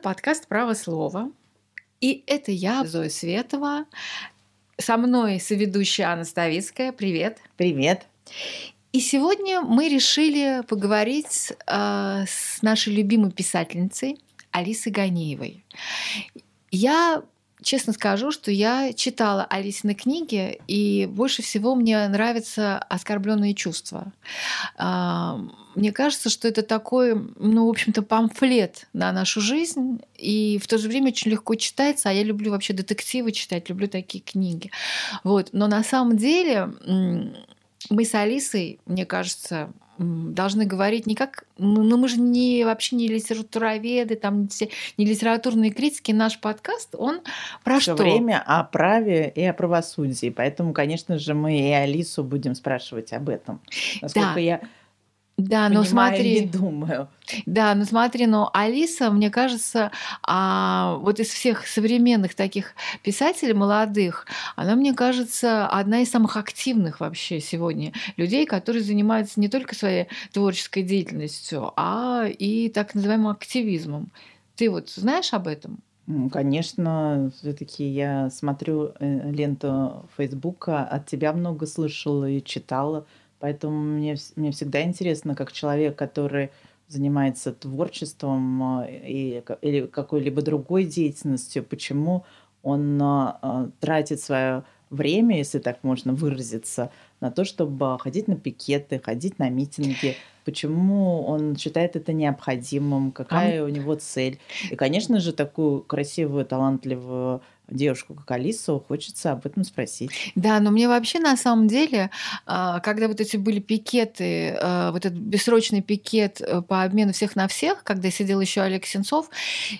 Подкаст «Право слова». И это я, Зоя Светова. Со мной соведущая Анна Ставицкая. Привет. Привет. И сегодня мы решили поговорить э, с нашей любимой писательницей Алисой Ганеевой. Я честно скажу, что я читала Алисины книги, и больше всего мне нравятся оскорбленные чувства. А, мне кажется, что это такой, ну, в общем-то, памфлет на нашу жизнь, и в то же время очень легко читается, а я люблю вообще детективы читать, люблю такие книги. Вот. Но на самом деле мы с Алисой, мне кажется, должны говорить не как... Ну, ну, мы же не, вообще не литературоведы, там, не литературные критики. Наш подкаст, он про Всё что? время о праве и о правосудии. Поэтому, конечно же, мы и Алису будем спрашивать об этом. Насколько Да. я Да, но смотри... и думаю. Да, ну смотри, но Алиса, мне кажется, а, вот из всех современных таких писателей молодых, она, мне кажется, одна из самых активных вообще сегодня людей, которые занимаются не только своей творческой деятельностью, а и так называемым активизмом. Ты вот знаешь об этом? Конечно, все-таки я смотрю э, ленту Фейсбука, от тебя много слышала и читала, поэтому мне, мне всегда интересно, как человек, который занимается творчеством э, и, или какой-либо другой деятельностью, почему он а, а, тратит свое время, если так можно выразиться, на то, чтобы ходить на пикеты, ходить на митинги, почему он считает это необходимым, какая у него цель. И, конечно же, такую красивую, талантливую девушку, как Алису, хочется об этом спросить. Да, но мне вообще на самом деле, а, когда вот эти были пикеты, а, вот этот бессрочный пикет э, по обмену всех на всех, когда сидел еще Олег Сенцов,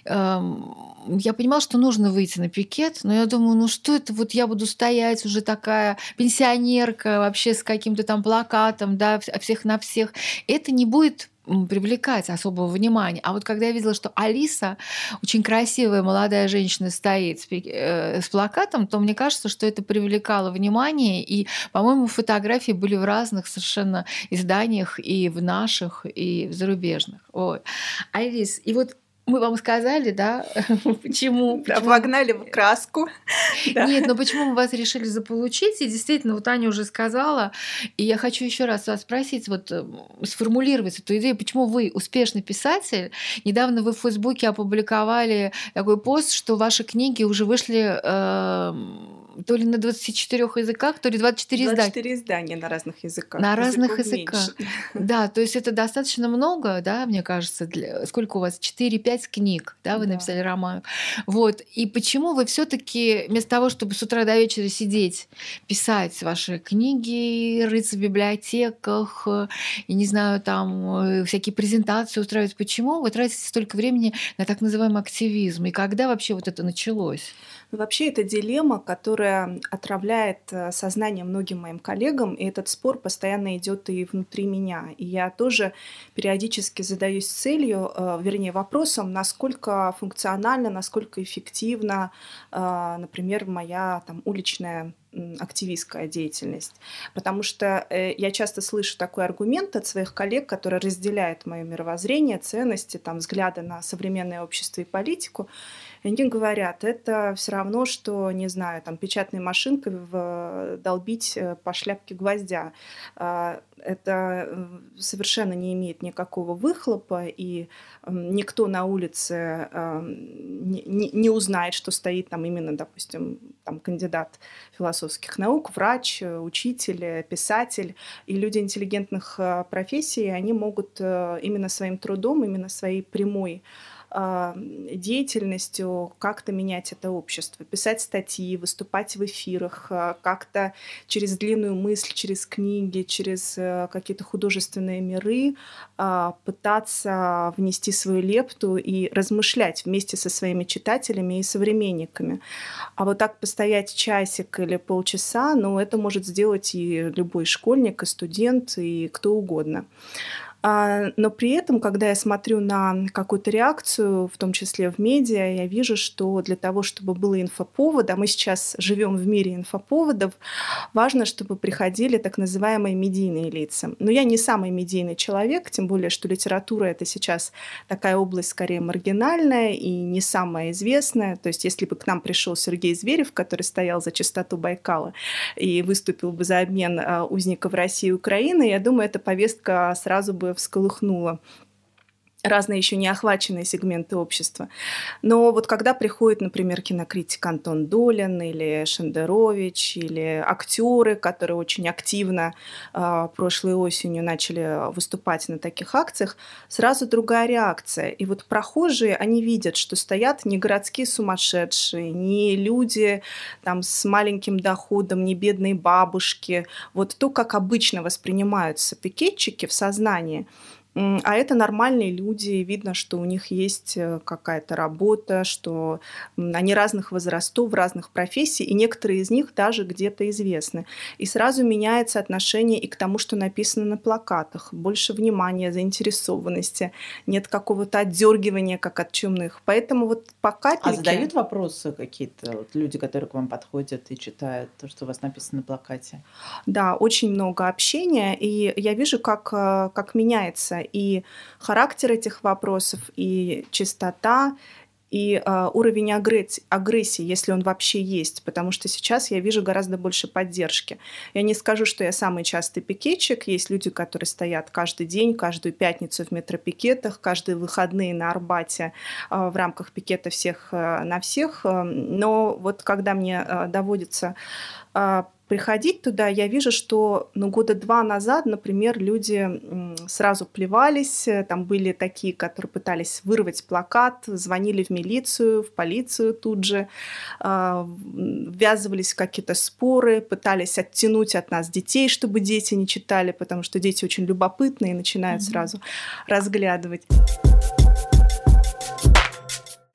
я понимала, что нужно выйти на пикет, но я думаю, ну что это, вот я буду стоять уже такая пенсионерка вообще с каким-то там плакатом, да, вс- всех на всех. Это не будет привлекать особого внимания. А вот когда я видела, что Алиса, очень красивая молодая женщина, стоит с, э, с плакатом, то мне кажется, что это привлекало внимание. И, по-моему, фотографии были в разных совершенно изданиях, и в наших, и в зарубежных. Вот. Алис, и вот мы вам сказали, да, почему, Да, почему вогнали в краску. Нет, но почему мы вас решили заполучить? И действительно, вот Аня уже сказала, и я хочу еще раз вас спросить, вот э, сформулировать эту идею, почему вы успешный писатель. Недавно вы в Фейсбуке опубликовали такой пост, что ваши книги уже вышли э, то ли на 24 языках, то ли 24 издания. 24 издания на разных языках. На разных языках. меньше. Да, то есть это достаточно много, да, мне кажется. Для... Сколько у вас? 4-5 книг, да, вы Да. написали роман. Вот. И почему вы все таки вместо того, чтобы с утра до вечера сидеть, писать ваши книги, рыться в библиотеках, и не знаю, там э, всякие презентации устраивать, почему вы тратите столько времени на так называемый активизм? И когда вообще вот это началось? Вообще, это дилемма, которая отравляет э, сознание многим моим коллегам, и этот спор постоянно идет и внутри меня. И я тоже периодически задаюсь целью, э, вернее, вопросом, насколько функционально, насколько эффективно, э, например, моя там, уличная активистская деятельность. Потому что э, я часто слышу такой аргумент от своих коллег, которые разделяют мое мировоззрение, ценности, там, взгляды на современное общество и политику. Они говорят, это все равно, что, не знаю, там, печатной машинкой долбить э, по шляпке гвоздя. А, Это совершенно не имеет никакого выхлопа, и никто на улице эм, не, узнает, что стоит там именно, допустим, там, кандидат философских наук, врач, э, учитель, писатель. И люди интеллигентных э, профессий, они могут э, именно своим трудом, именно своей прямой а, деятельностью как-то менять это общество, писать статьи, выступать в эфирах, а, как-то через длинную мысль, через книги, через э, какие-то художественные миры а, пытаться внести свою лепту и размышлять вместе со своими читателями и современниками. А вот так постоять часик или полчаса, ну, это может сделать и любой школьник, и студент, и кто угодно. А, но при этом, когда я смотрю на какую-то реакцию, в том числе в медиа, я вижу, что для того, чтобы было инфоповод, а мы сейчас живем в мире инфоповодов, важно, чтобы приходили так называемые медийные лица. Но я не самый медийный человек, тем более, что литература — это сейчас такая область скорее маргинальная и не самая известная. То есть если бы к нам пришел Сергей Зверев, который стоял за чистоту Байкала и выступил бы за обмен а, узников России и Украины, я думаю, эта повестка сразу бы всколыхнула разные еще не охваченные сегменты общества. Но вот когда приходит, например, кинокритик Антон Долин или Шендерович, или актеры, которые очень активно э, прошлой осенью начали выступать на таких акциях, сразу другая реакция. И вот прохожие, они видят, что стоят не городские сумасшедшие, не люди там, с маленьким доходом, не бедные бабушки. Вот то, как обычно воспринимаются пикетчики в сознании – а это нормальные люди, видно, что у них есть э, какая-то работа, что они разных возрастов, разных профессий, и некоторые из них даже где-то известны. И сразу меняется отношение и к тому, что написано на плакатах. Больше внимания, заинтересованности, нет какого-то отдергивания, как от чумных. Поэтому вот по капельке... А задают вопросы какие-то вот люди, которые к вам подходят и читают то, что у вас написано на плакате? Да, очень много общения, и я вижу, как, э, как меняется и характер этих вопросов, и частота, и э, уровень агрессии, агрессии, если он вообще есть, потому что сейчас я вижу гораздо больше поддержки. Я не скажу, что я самый частый пикетчик, есть люди, которые стоят каждый день, каждую пятницу в метропикетах, каждые выходные на Арбате э, в рамках пикета всех э, на всех, но вот когда мне э, доводится э, приходить туда, я вижу, что ну, года два назад, например, люди сразу плевались, там были такие, которые пытались вырвать плакат, звонили в милицию, в полицию тут же, э, ввязывались в какие-то споры, пытались оттянуть от нас детей, чтобы дети не читали, потому что дети очень любопытные и начинают mm-hmm. сразу разглядывать.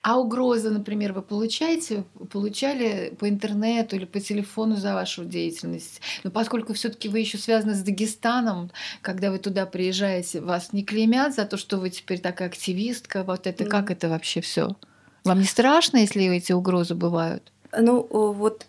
А угрозы, например, вы получаете, получали по интернету или по телефону за вашу деятельность? Но поскольку все-таки вы еще связаны с Дагестаном, когда вы туда приезжаете, вас не клеймят за то, что вы теперь такая активистка. Вот это mm. как это вообще все? Вам не страшно, если эти угрозы бывают? Ну, вот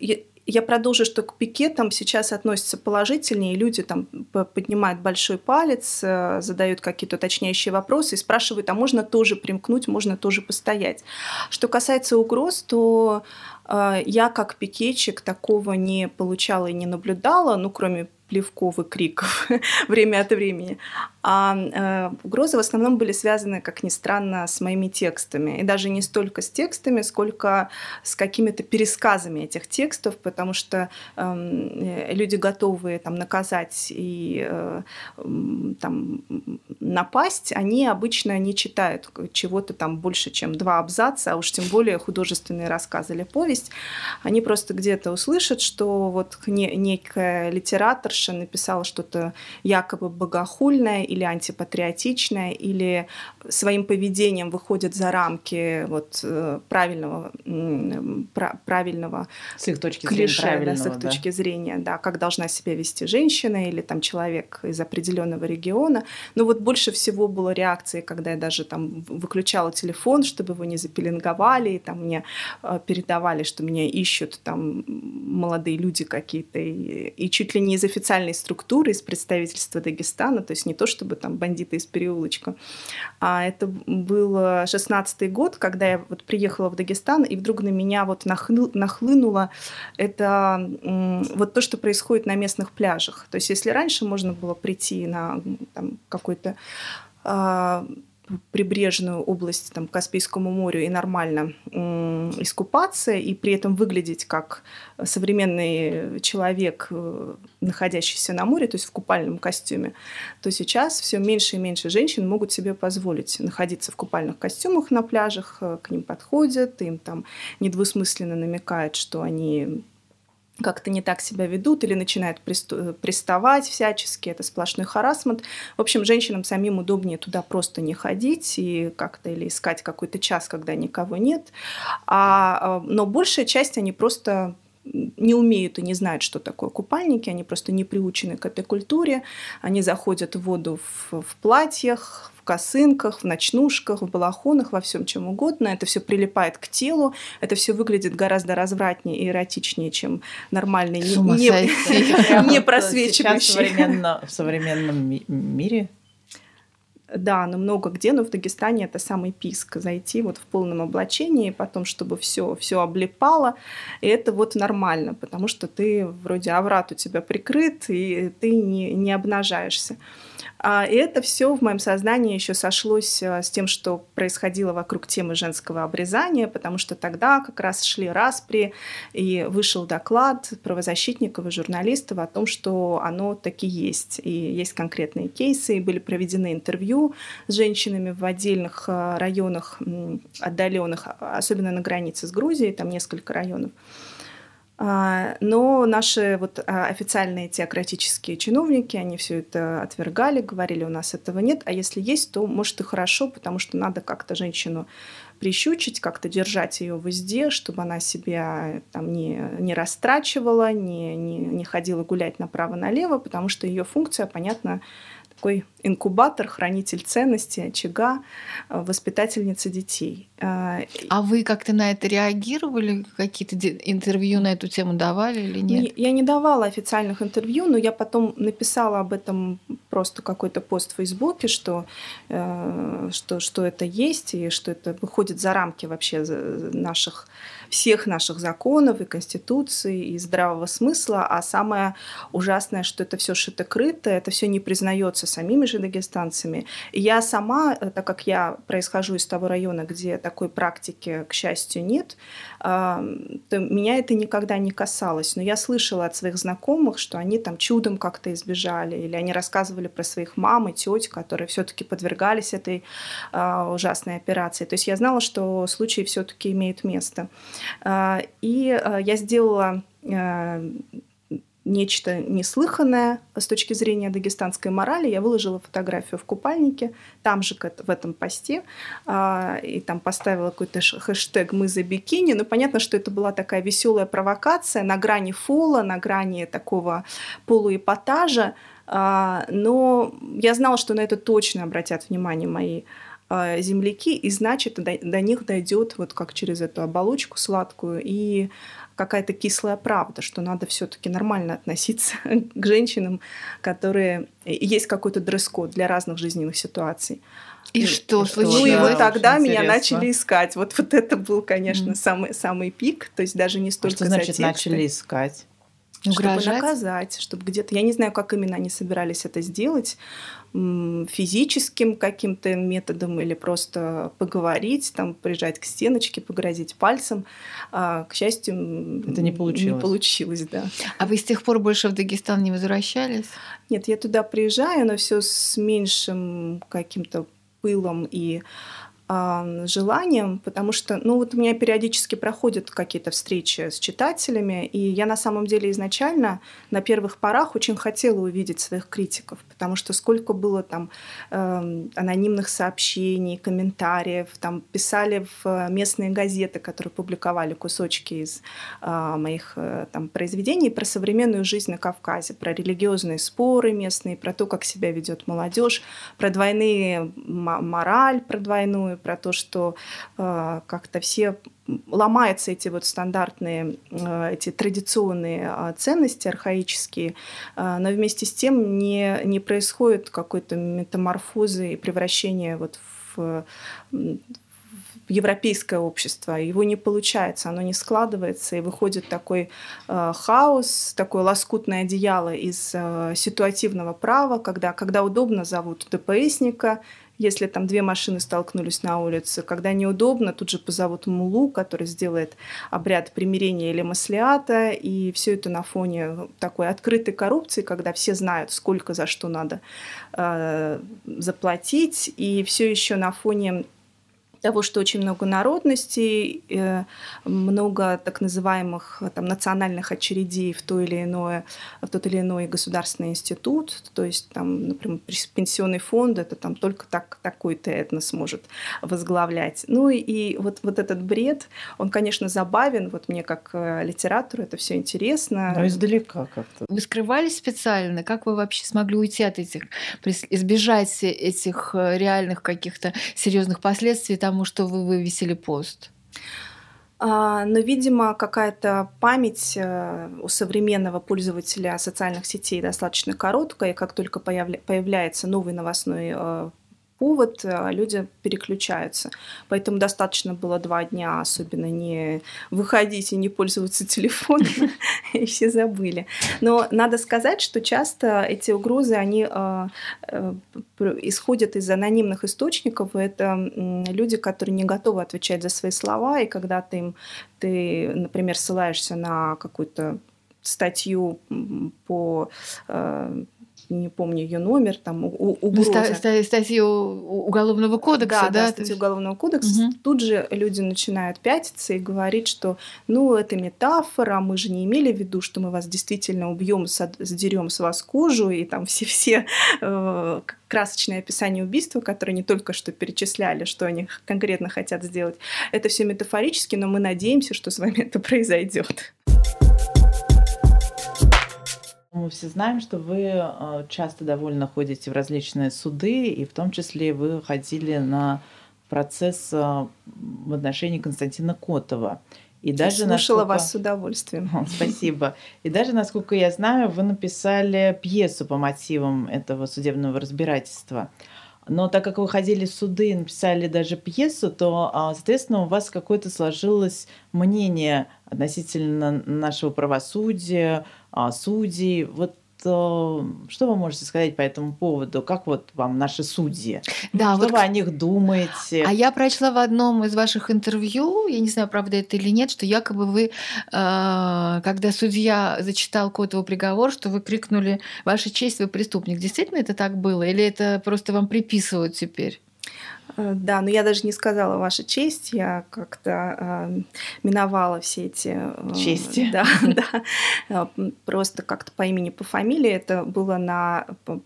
я продолжу, что к пикетам сейчас относятся положительнее, люди там поднимают большой палец, э, задают какие-то уточняющие вопросы и спрашивают, а можно тоже примкнуть, можно тоже постоять. Что касается угроз, то э, я как пикетчик такого не получала и не наблюдала, ну, кроме плевков и криков время от времени. А э, угрозы в основном были связаны, как ни странно, с моими текстами. И даже не столько с текстами, сколько с какими-то пересказами этих текстов, потому что эм, э, люди, готовые там, наказать и э, там, напасть, они обычно не читают чего-то там больше, чем два абзаца, а уж тем более художественные рассказы или повесть. Они просто где-то услышат, что вот некая литератор авторша написала что-то якобы богохульное или антипатриотичное, или своим поведением выходит за рамки вот, э, правильного, правильного с их точки клише, зрения, да, с их да. точки зрения, да, как должна себя вести женщина или там человек из определенного региона. Но вот больше всего было реакции, когда я даже там выключала телефон, чтобы его не запеленговали, и там мне э, передавали, что меня ищут там молодые люди какие-то, и, и чуть ли не из официальной структуры из представительства Дагестана, то есть не то чтобы там бандиты из переулочка, а это был 16 год, когда я вот приехала в Дагестан, и вдруг на меня вот нахлы, нахлынуло это вот то, что происходит на местных пляжах. То есть если раньше можно было прийти на там, какой-то а, прибрежную область там, к Каспийскому морю и нормально искупаться, и при этом выглядеть как современный человек, э, находящийся на море, то есть в купальном костюме, то сейчас все меньше и меньше женщин могут себе позволить находиться в купальных костюмах на пляжах, э, к ним подходят, им там недвусмысленно намекают, что они как-то не так себя ведут или начинают приставать всячески, это сплошной харасмент. В общем, женщинам самим удобнее туда просто не ходить и как-то или искать какой-то час, когда никого нет. А, а но большая часть они просто не умеют и не знают, что такое купальники, они просто не приучены к этой культуре, они заходят в воду в, в платьях, косынках, в ночнушках, в балахонах, во всем чем угодно. Это все прилипает к телу, это все выглядит гораздо развратнее и эротичнее, чем нормальный, не, не, не просвечивающий. В современном мире да, но много где, но в Дагестане это самый писк. Зайти вот в полном облачении, потом, чтобы все, все облипало. И это вот нормально, потому что ты вроде аврат у тебя прикрыт, и ты не, не обнажаешься. А, это все в моем сознании еще сошлось э, с тем, что происходило вокруг темы женского обрезания, потому что тогда как раз шли распри, и вышел доклад правозащитников и журналистов о том, что оно таки есть. И есть конкретные кейсы, и были проведены интервью с женщинами в отдельных э, районах отдаленных, особенно на границе с Грузией, там несколько районов. А, но наши вот а, официальные теократические чиновники, они все это отвергали, говорили, у нас этого нет, а если есть, то может и хорошо, потому что надо как-то женщину прищучить, как-то держать ее в узде, чтобы она себя там не, не растрачивала, не, не, не ходила гулять направо-налево, потому что ее функция, понятно, такой инкубатор, хранитель ценностей, очага, э, воспитательница детей. Э, а вы как-то на это реагировали? Какие-то интервью на эту тему давали или нет? Я не давала официальных интервью, но я потом написала об этом просто какой-то пост в Фейсбуке, что, э, что, что это есть и что это выходит за рамки вообще наших всех наших законов и конституции, и здравого смысла, а самое ужасное, что это все шито-крыто, это все не признается самими же дагестанцами. Я сама, э, так как я происхожу из того района, где такой практики, к счастью, нет, то меня это никогда не касалось. Но я слышала от своих знакомых, что они там чудом как-то избежали, или они рассказывали про своих мам и теть, которые все-таки подвергались этой а, ужасной операции. То есть я знала, что случаи все-таки имеют место. А, и а, я сделала нечто неслыханное с точки зрения дагестанской морали. Я выложила фотографию в купальнике, там же в этом посте, а, и там поставила какой-то хэштег «Мы за бикини». Ну, понятно, что это была такая веселая провокация на грани фола, на грани такого полуэпатажа, а, но я знала, что на это точно обратят внимание мои а, земляки, и значит до, до них дойдет вот как через эту оболочку сладкую и какая-то кислая правда, что надо все-таки нормально относиться к женщинам, которые есть какой-то дресс-код для разных жизненных ситуаций. И, и что случилось? Ну и вот тогда меня начали искать. Вот, вот это был, конечно, mm. самый, самый пик. То есть даже не столько а что значит за тексты. начали искать? Угрожать? Чтобы наказать, чтобы где-то... Я не знаю, как именно они собирались это сделать, физическим каким-то методом или просто поговорить, там, прижать к стеночке, погрозить пальцем. А, к счастью, это не получилось. Не получилось, да. А вы с тех пор больше в Дагестан не возвращались? Нет, я туда приезжаю, но все с меньшим каким-то пылом и желанием, потому что, ну, вот у меня периодически проходят какие-то встречи с читателями, и я на самом деле изначально на первых порах очень хотела увидеть своих критиков, потому что сколько было там э, анонимных сообщений, комментариев, там писали в местные газеты, которые публиковали кусочки из э, моих э, там произведений про современную жизнь на Кавказе, про религиозные споры местные, про то, как себя ведет молодежь, про двойные мораль, про двойную про то, что э, как-то все ломаются эти вот стандартные, э, эти традиционные э, ценности архаические, э, но вместе с тем не, не происходит какой-то метаморфозы и превращения вот в, в европейское общество. Его не получается, оно не складывается, и выходит такой э, хаос, такое лоскутное одеяло из э, ситуативного права, когда, когда удобно зовут ДПСника, если там две машины столкнулись на улице, когда неудобно, тут же позовут мулу, который сделает обряд примирения или маслиата, и все это на фоне такой открытой коррупции, когда все знают, сколько за что надо э, заплатить, и все еще на фоне того, что очень много народностей, э, много так называемых там, национальных очередей в, то или иное, в тот или иной государственный институт. То есть, там, например, пенсионный фонд это там только так, такой-то этнос может возглавлять. Ну и вот, вот этот бред, он, конечно, забавен. Вот мне как э, литератору это все интересно. Но издалека как-то. Вы скрывались специально? Как вы вообще смогли уйти от этих, избежать этих э, реальных каких-то серьезных последствий? Потому что вы вывесили пост? А, но, видимо, какая-то память э, у современного пользователя социальных сетей достаточно короткая, и как только появля- появляется новый новостной э, повод, а люди переключаются. Поэтому достаточно было два дня, особенно не выходить и не пользоваться телефоном, и все забыли. Но надо сказать, что часто эти угрозы, они а, э, исходят из анонимных источников. Это люди, которые не готовы отвечать за свои слова, и когда ты им, ты, например, ссылаешься на какую-то статью по э, не помню ее номер, там угроза. Ну, статью Уголовного кодекса, да? Да, статью Уголовного кодекса. Угу. Тут же люди начинают пятиться и говорить, что ну это метафора, мы же не имели в виду, что мы вас действительно убьем, сдерем с вас кожу, и там все-все э, красочные описания убийства, которые не только что перечисляли, что они конкретно хотят сделать. Это все метафорически, но мы надеемся, что с вами это произойдет. Мы все знаем, что вы э, часто довольно ходите в различные суды, и в том числе вы ходили на процесс э, в отношении Константина Котова. И даже слушала насколько... вас с удовольствием. Спасибо. И даже, насколько я знаю, вы написали пьесу по мотивам этого судебного разбирательства. Но так как вы ходили в суды и написали даже пьесу, то, а, соответственно, у вас какое-то сложилось мнение относительно нашего правосудия, судей. Вот э, что вы можете сказать по этому поводу? Как вот вам наши судьи? Да, что вот... вы о них думаете? А я прочла в одном из ваших интервью, я не знаю, правда это или нет, что якобы вы, э, когда судья зачитал Котову приговор, что вы крикнули «Ваша честь, вы преступник». Действительно это так было? Или это просто вам приписывают теперь? Э, да, но я даже не сказала ваша честь, я как-то э, миновала все эти... Э, Чести. Да, да. Э, просто как-то по имени, по фамилии. Это было на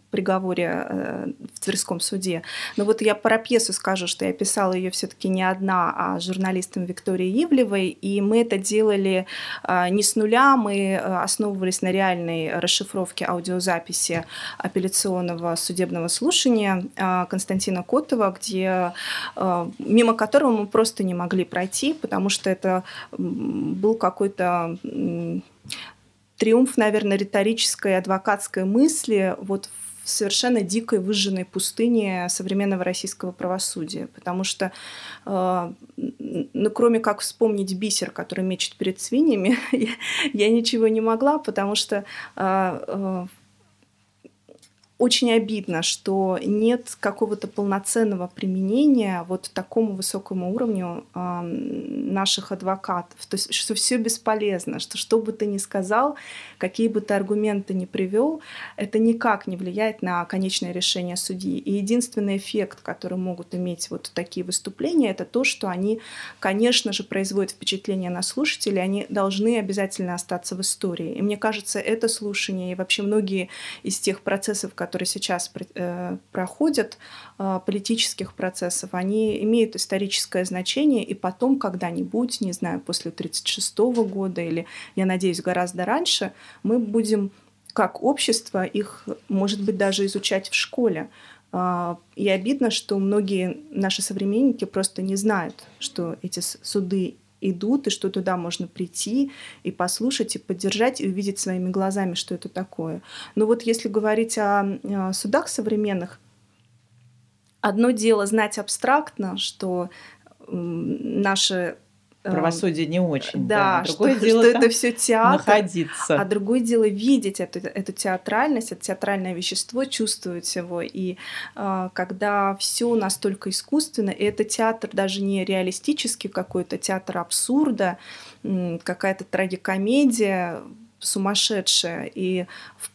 приговоре э, в Тверском суде. Но вот я про пьесу скажу, что я писала ее все таки не одна, а с журналистом Викторией Ивлевой. И мы это делали э, не с нуля, мы основывались на реальной расшифровке аудиозаписи апелляционного судебного слушания Константина Котова, где Э, мимо которого мы просто не могли пройти, потому что это был какой-то триумф, наверное, риторической адвокатской мысли вот в совершенно дикой выжженной пустыне современного российского правосудия. Потому что, э, ну, кроме как вспомнить бисер, который мечет перед свиньями, я, я ничего не могла, потому что э, очень обидно, что нет какого-то полноценного применения вот такому высокому уровню э, наших адвокатов. То есть, что все бесполезно, что что бы ты ни сказал, какие бы ты аргументы ни привел, это никак не влияет на конечное решение судьи. И единственный эффект, который могут иметь вот такие выступления, это то, что они, конечно же, производят впечатление на слушателей, они должны обязательно остаться в истории. И мне кажется, это слушание и вообще многие из тех процессов, которые которые сейчас э, проходят, э, политических процессов, они имеют историческое значение, и потом когда-нибудь, не знаю, после 1936 года или, я надеюсь, гораздо раньше, мы будем как общество их, может быть, даже изучать в школе. Э, и обидно, что многие наши современники просто не знают, что эти суды идут, и что туда можно прийти и послушать, и поддержать, и увидеть своими глазами, что это такое. Но вот если говорить о, о судах современных, одно дело знать абстрактно, что наши Правосудие не очень. Да, да. Другое что, дело что это все театр. Находиться. А другое дело видеть эту, эту театральность, это театральное вещество, чувствовать его. И э, когда все настолько искусственно, и это театр даже не реалистический какой-то, театр абсурда, какая-то трагикомедия сумасшедшая, и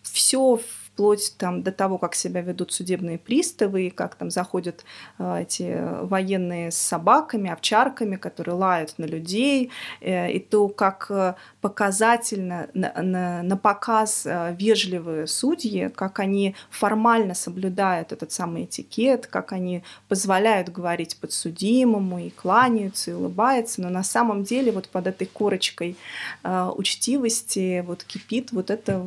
все вплоть там, до того, как себя ведут судебные приставы, как там заходят э, эти военные с собаками, овчарками, которые лают на людей, э, и то, как э, показательно на, на, на показ э, вежливые судьи, как они формально соблюдают этот самый этикет, как они позволяют говорить подсудимому и кланяются, и улыбаются, но на самом деле вот под этой корочкой э, учтивости вот кипит вот эта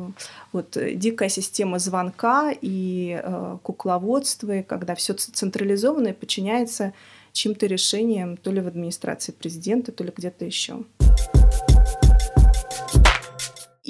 вот дикая система звонка и э, кукловодства, и когда все централизовано и подчиняется чьим-то решениям то ли в администрации президента, то ли где-то еще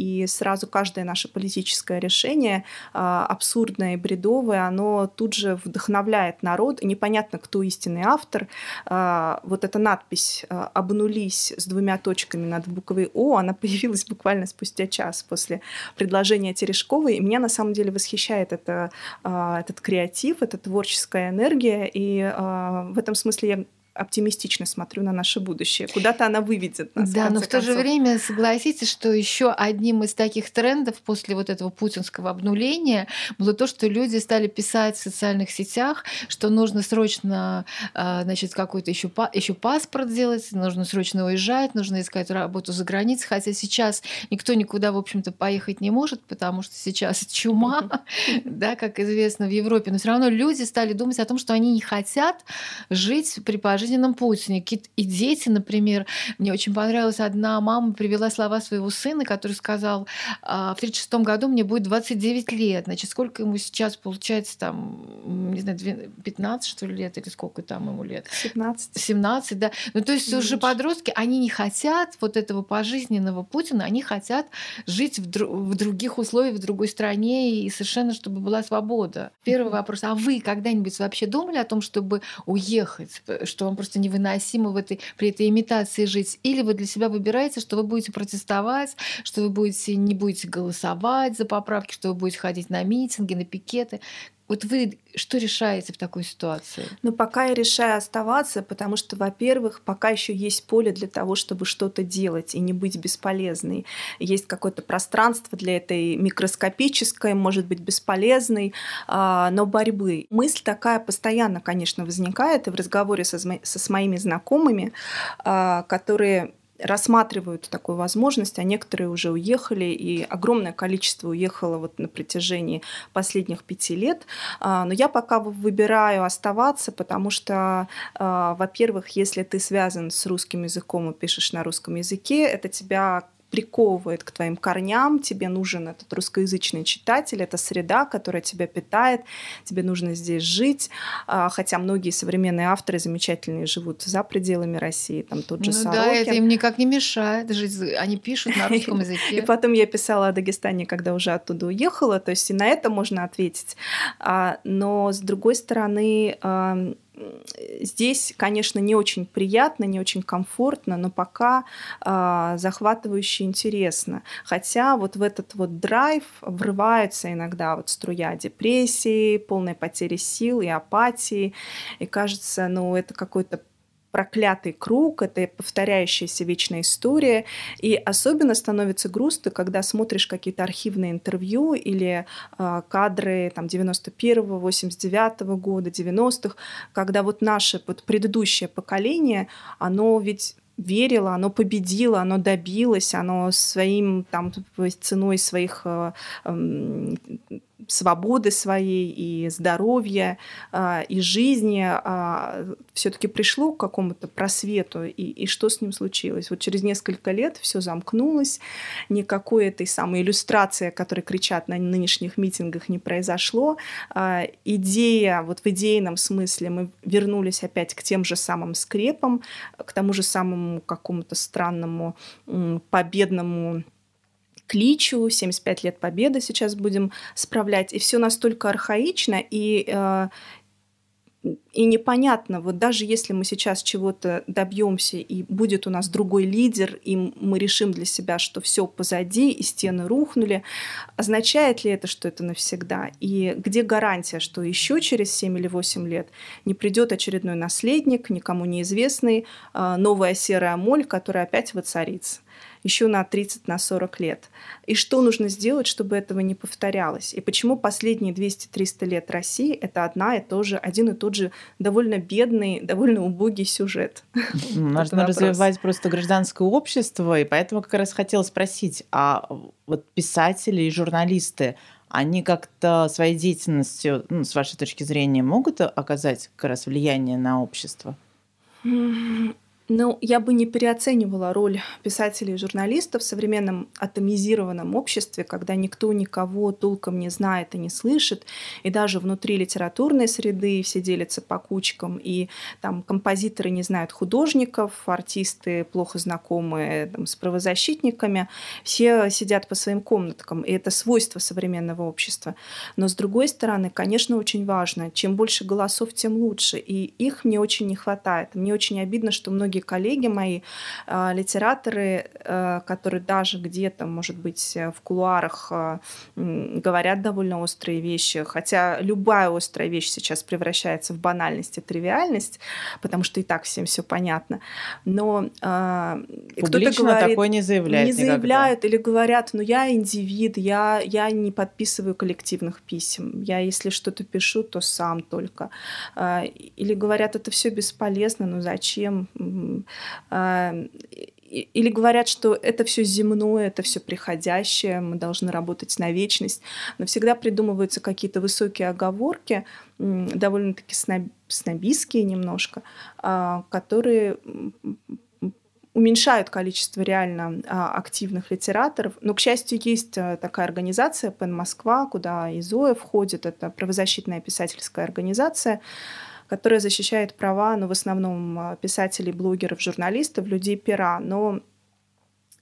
и сразу каждое наше политическое решение, а, абсурдное и бредовое, оно тут же вдохновляет народ, непонятно, кто истинный автор. А, вот эта надпись а, «обнулись» с двумя точками над буквой «О», она появилась буквально спустя час после предложения Терешковой, и меня на самом деле восхищает это, этот креатив, эта творческая энергия, и в этом смысле я оптимистично смотрю на наше будущее. Куда-то она выведет нас. Да, но в то же время согласитесь, что еще одним из таких трендов после вот этого путинского обнуления было то, что люди стали писать в социальных сетях, что нужно срочно, а, значит, какой-то еще еще паспорт делать, нужно срочно уезжать, нужно искать работу за границей, хотя сейчас никто никуда, в общем-то, поехать не может, потому что сейчас чума, да, как известно, в Европе, но все равно люди стали думать о том, что они не хотят жить при пожизненном Путине. И дети, например, мне очень понравилась одна мама привела слова своего сына, который сказал, «А, в 1936 году мне будет 29 лет, значит, сколько ему сейчас получается там, не знаю, 15 что ли лет или сколько там ему лет? 17. 17, да. Ну то есть Меньше. уже подростки, они не хотят вот этого пожизненного Путина, они хотят жить в, дру- в других условиях, в другой стране и совершенно, чтобы была свобода. Первый вопрос, а вы когда-нибудь вообще думали о том, чтобы уехать, что вам просто невыносимо в этой, при этой имитации жить. Или вы для себя выбираете, что вы будете протестовать, что вы будете, не будете голосовать за поправки, что вы будете ходить на митинги, на пикеты. Вот вы что решаете в такой ситуации? Ну, пока я решаю оставаться, потому что, во-первых, пока еще есть поле для того, чтобы что-то делать и не быть бесполезной. Есть какое-то пространство для этой микроскопической, может быть, бесполезной, а, но борьбы. Мысль такая постоянно, конечно, возникает и в разговоре со, с моими знакомыми, а, которые рассматривают такую возможность, а некоторые уже уехали, и огромное количество уехало вот на протяжении последних пяти лет. А, но я пока выбираю оставаться, потому что, а, во-первых, если ты связан с русским языком и пишешь на русском языке, это тебя приковывает к твоим корням, тебе нужен этот русскоязычный читатель, это среда, которая тебя питает, тебе нужно здесь жить, а, хотя многие современные авторы замечательные живут за пределами России, там тот же ну, Сорокин. Да, это им никак не мешает жить, они пишут на русском языке. И потом я писала о Дагестане, когда уже оттуда уехала, то есть и на это можно ответить. А, но с другой стороны, здесь, конечно, не очень приятно, не очень комфортно, но пока э, захватывающе интересно. Хотя вот в этот вот драйв врывается иногда вот струя депрессии, полной потери сил и апатии. И кажется, ну, это какой-то проклятый круг, это повторяющаяся вечная история. И особенно становится грустно, когда смотришь какие-то архивные интервью или э, кадры там, 91-го, 89-го года, 90-х, когда вот наше вот предыдущее поколение, оно ведь верило, оно победило, оно добилось, оно своим там ценой своих э, э, свободы своей и здоровья а, и жизни а, все-таки пришло к какому-то просвету и, и что с ним случилось? Вот через несколько лет все замкнулось, никакой этой самой иллюстрации, о которой кричат на нынешних митингах, не произошло. А, идея, вот в идейном смысле мы вернулись опять к тем же самым скрепам, к тому же самому какому-то странному победному кличу, 75 лет Победы сейчас будем справлять, и все настолько архаично, и, э, и непонятно, вот даже если мы сейчас чего-то добьемся и будет у нас другой лидер, и мы решим для себя, что все позади, и стены рухнули, означает ли это, что это навсегда? И где гарантия, что еще через 7 или 8 лет не придет очередной наследник, никому неизвестный, э, новая серая моль, которая опять воцарится? Еще на 30, на 40 лет. И что нужно сделать, чтобы этого не повторялось? И почему последние 200-300 лет России это одна и то же, один и тот же довольно бедный, довольно убогий сюжет? Нужно развивать просто гражданское общество, и поэтому как раз хотела спросить, а вот писатели и журналисты, они как-то своей деятельностью, ну, с вашей точки зрения, могут оказать как раз влияние на общество? Ну, я бы не переоценивала роль писателей и журналистов в современном атомизированном обществе, когда никто никого толком не знает и не слышит, и даже внутри литературной среды все делятся по кучкам, и там композиторы не знают художников, артисты плохо знакомы там, с правозащитниками, все сидят по своим комнаткам, и это свойство современного общества. Но с другой стороны, конечно, очень важно, чем больше голосов, тем лучше, и их мне очень не хватает. Мне очень обидно, что многие многие коллеги мои, а, литераторы, а, которые даже где-то, может быть, в кулуарах говорят довольно острые вещи, хотя любая острая вещь сейчас превращается в банальность и тривиальность, потому что и так всем все понятно. Но кто-то говорит, такое не заявляет не заявляют или говорят, ну я индивид, я я не подписываю коллективных писем, я если что-то пишу, то сам только. Или говорят, это все бесполезно, ну зачем? А, или говорят, что это все земное, это все приходящее, мы должны работать на вечность, но всегда придумываются какие-то высокие оговорки, довольно-таки сноб, снобистские немножко, а, которые уменьшают количество реально а, активных литераторов. Но, к счастью, есть такая организация «Пен Москва», куда и Зоя входит. Это правозащитная писательская организация, которая защищает права, ну, в основном а, писателей, блогеров, журналистов, людей пера, но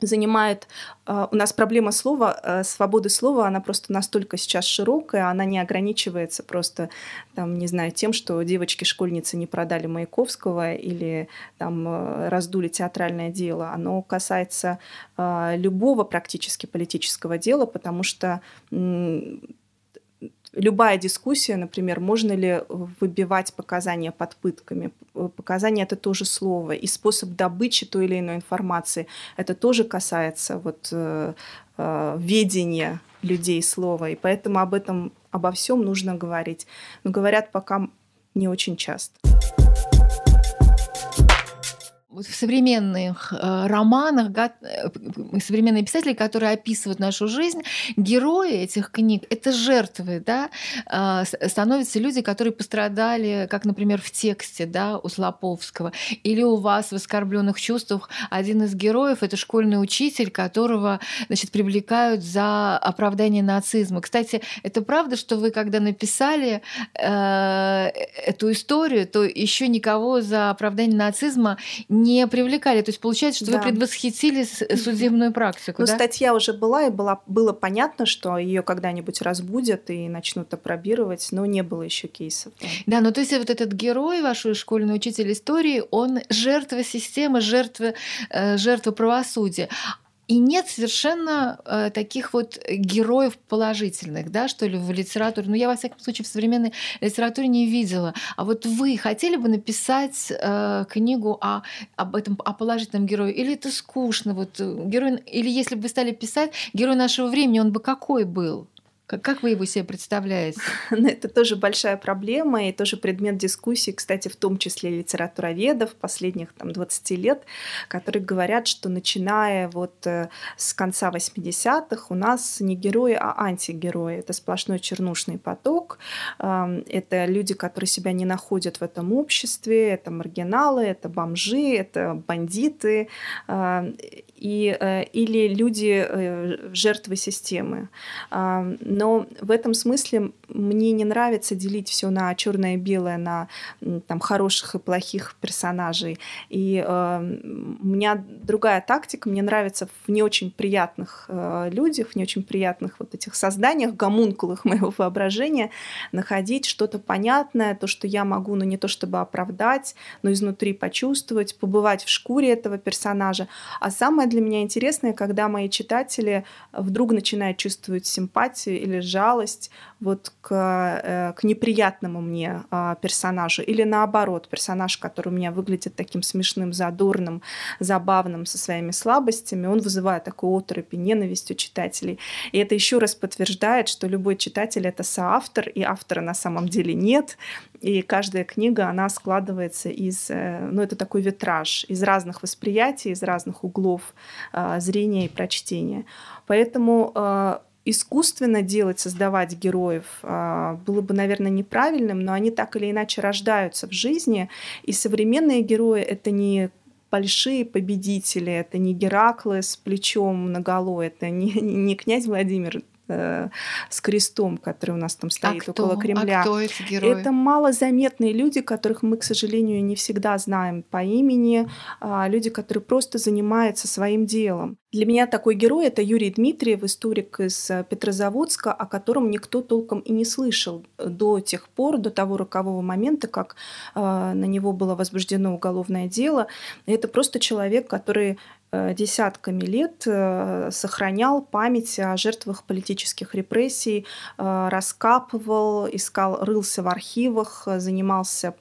занимает... А, у нас проблема слова, а, свободы слова, она просто настолько сейчас широкая, она не ограничивается просто, там, не знаю, тем, что девочки-школьницы не продали Маяковского или там раздули театральное дело. Оно касается любого практически политического дела, потому что любая дискуссия, например, можно ли выбивать показания под пытками. Показания — это тоже слово. И способ добычи той или иной информации — это тоже касается вот, э, э, ведения людей слова. И поэтому об этом, обо всем нужно говорить. Но говорят пока не очень часто вот в современных э, романах, э, современные писатели, которые описывают нашу жизнь, герои этих книг — это жертвы, да, э, становятся люди, которые пострадали, как, например, в тексте, да, у Слоповского, или у вас в «Оскорбленных чувствах» один из героев — это школьный учитель, которого, значит, привлекают за оправдание нацизма. Кстати, это правда, что вы, когда написали э, эту историю, то еще никого за оправдание нацизма не не привлекали. То есть получается, что да. вы предвосхитили судебную практику. Ну, да? статья уже была, и была, было понятно, что ее когда-нибудь разбудят и начнут опробировать, но не было еще кейсов. Да. да, ну то есть вот этот герой, ваш школьный учитель истории, он жертва системы, жертва, э, жертва правосудия. И нет совершенно э, таких вот героев положительных, да, что ли, в литературе. Ну, я, во всяком случае, в современной литературе не видела. А вот вы хотели бы написать э, книгу о, об этом, о положительном герое? Или это скучно? Вот, э, герой, или если бы вы стали писать, герой нашего времени, он бы какой был? Как, как вы его себе представляете? Ну, это тоже большая проблема и тоже предмет дискуссии, кстати, в том числе литературоведов последних там, 20 лет, которые говорят, что начиная вот э, с конца 80-х у нас не герои, а антигерои. Это сплошной чернушный поток. Это люди, которые себя не находят в этом обществе, это маргиналы, это бомжи, это бандиты и, э, или люди э, жертвы системы но в этом смысле мне не нравится делить все на черное и белое, на там, хороших и плохих персонажей. И э, у меня другая тактика. Мне нравится в не очень приятных людях, в не очень приятных вот этих созданиях, гомункулах моего воображения находить что-то понятное, то, что я могу, ну не то чтобы оправдать, но изнутри почувствовать, побывать в шкуре этого персонажа. А самое для меня интересное, когда мои читатели вдруг начинают чувствовать симпатию или жалость вот к, э, к неприятному мне а, персонажу, или наоборот, персонаж, который у меня выглядит таким смешным, задорным, забавным, со своими слабостями, он вызывает такую оторопь и ненависть у читателей. И это еще раз подтверждает, что любой читатель — это соавтор, и автора на самом деле нет, и каждая книга, она складывается из, э, ну, это такой витраж, из разных восприятий, из разных углов э, зрения и прочтения. Поэтому э, искусственно делать, создавать героев э, было бы, наверное, неправильным, но они так или иначе рождаются в жизни. И современные герои — это не большие победители, это не Гераклы с плечом наголо, это не, не князь Владимир э, с крестом, который у нас там стоит а около кто? Кремля. А кто эти герои? Это малозаметные люди, которых мы, к сожалению, не всегда знаем по имени, а люди, которые просто занимаются своим делом. Для меня такой герой это Юрий Дмитриев, историк из э, Петрозаводска, о котором никто толком и не слышал до тех пор, до того рокового момента, как э, на него было возбуждено уголовное дело. Это просто человек, который Э, десятками лет э, сохранял память о жертвах политических репрессий, э, раскапывал, искал, рылся в архивах, занимался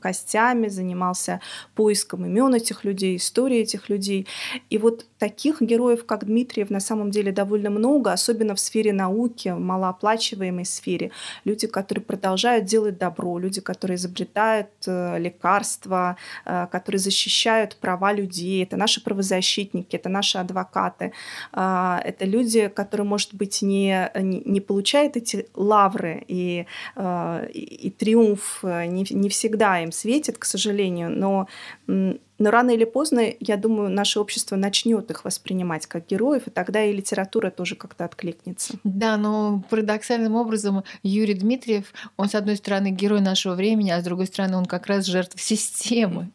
костями, занимался поиском имен этих людей, истории этих людей. И вот таких героев, как Дмитриев, на самом деле довольно много, особенно в сфере науки, в малооплачиваемой сфере. Люди, которые продолжают делать добро, люди, которые изобретают лекарства, которые защищают права людей. Это наши правозащитники правозащитники, это наши адвокаты, а, это люди, которые, может быть, не, не получают эти лавры и, а, и, и триумф э, не, не всегда им светит, к сожалению, но но рано или поздно, я думаю, наше общество начнет их воспринимать как героев, и тогда и литература тоже как-то откликнется. Да, но парадоксальным образом Юрий Дмитриев, он, с одной стороны, герой нашего времени, а с другой стороны, он как раз жертва системы.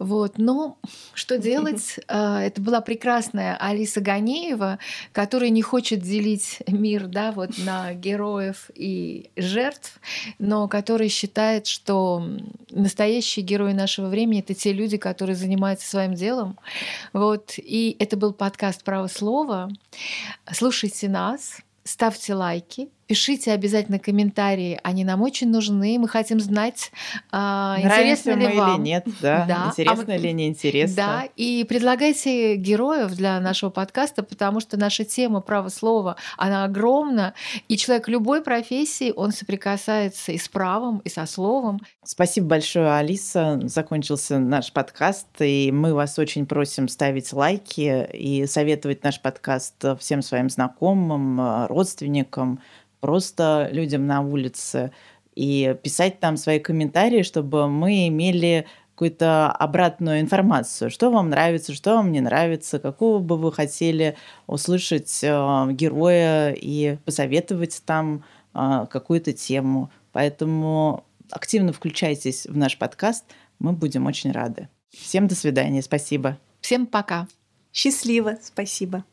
Вот. Но что делать? А, это была прекрасная Алиса Ганеева, которая не хочет делить мир да, вот на героев и жертв, но которая считает, что настоящие герои нашего времени — это те люди, которые которые занимаются своим делом. Вот. И это был подкаст «Право слова». Слушайте нас, ставьте лайки, Пишите обязательно комментарии, они нам очень нужны. Мы хотим знать, а, интересно ли вам. или нет, да, да. интересно а или неинтересно. Да, и предлагайте героев для нашего подкаста, потому что наша тема право слова, она огромна, и человек любой профессии, он соприкасается и с правом, и со словом. Спасибо большое, Алиса. Закончился наш подкаст, и мы вас очень просим ставить лайки и советовать наш подкаст всем своим знакомым, родственникам, просто людям на улице и писать там свои комментарии, чтобы мы имели какую-то обратную информацию, что вам нравится, что вам не нравится, какого бы вы хотели услышать э, героя и посоветовать там э, какую-то тему. Поэтому активно включайтесь в наш подкаст, мы будем очень рады. Всем до свидания, спасибо. Всем пока. Счастливо, спасибо.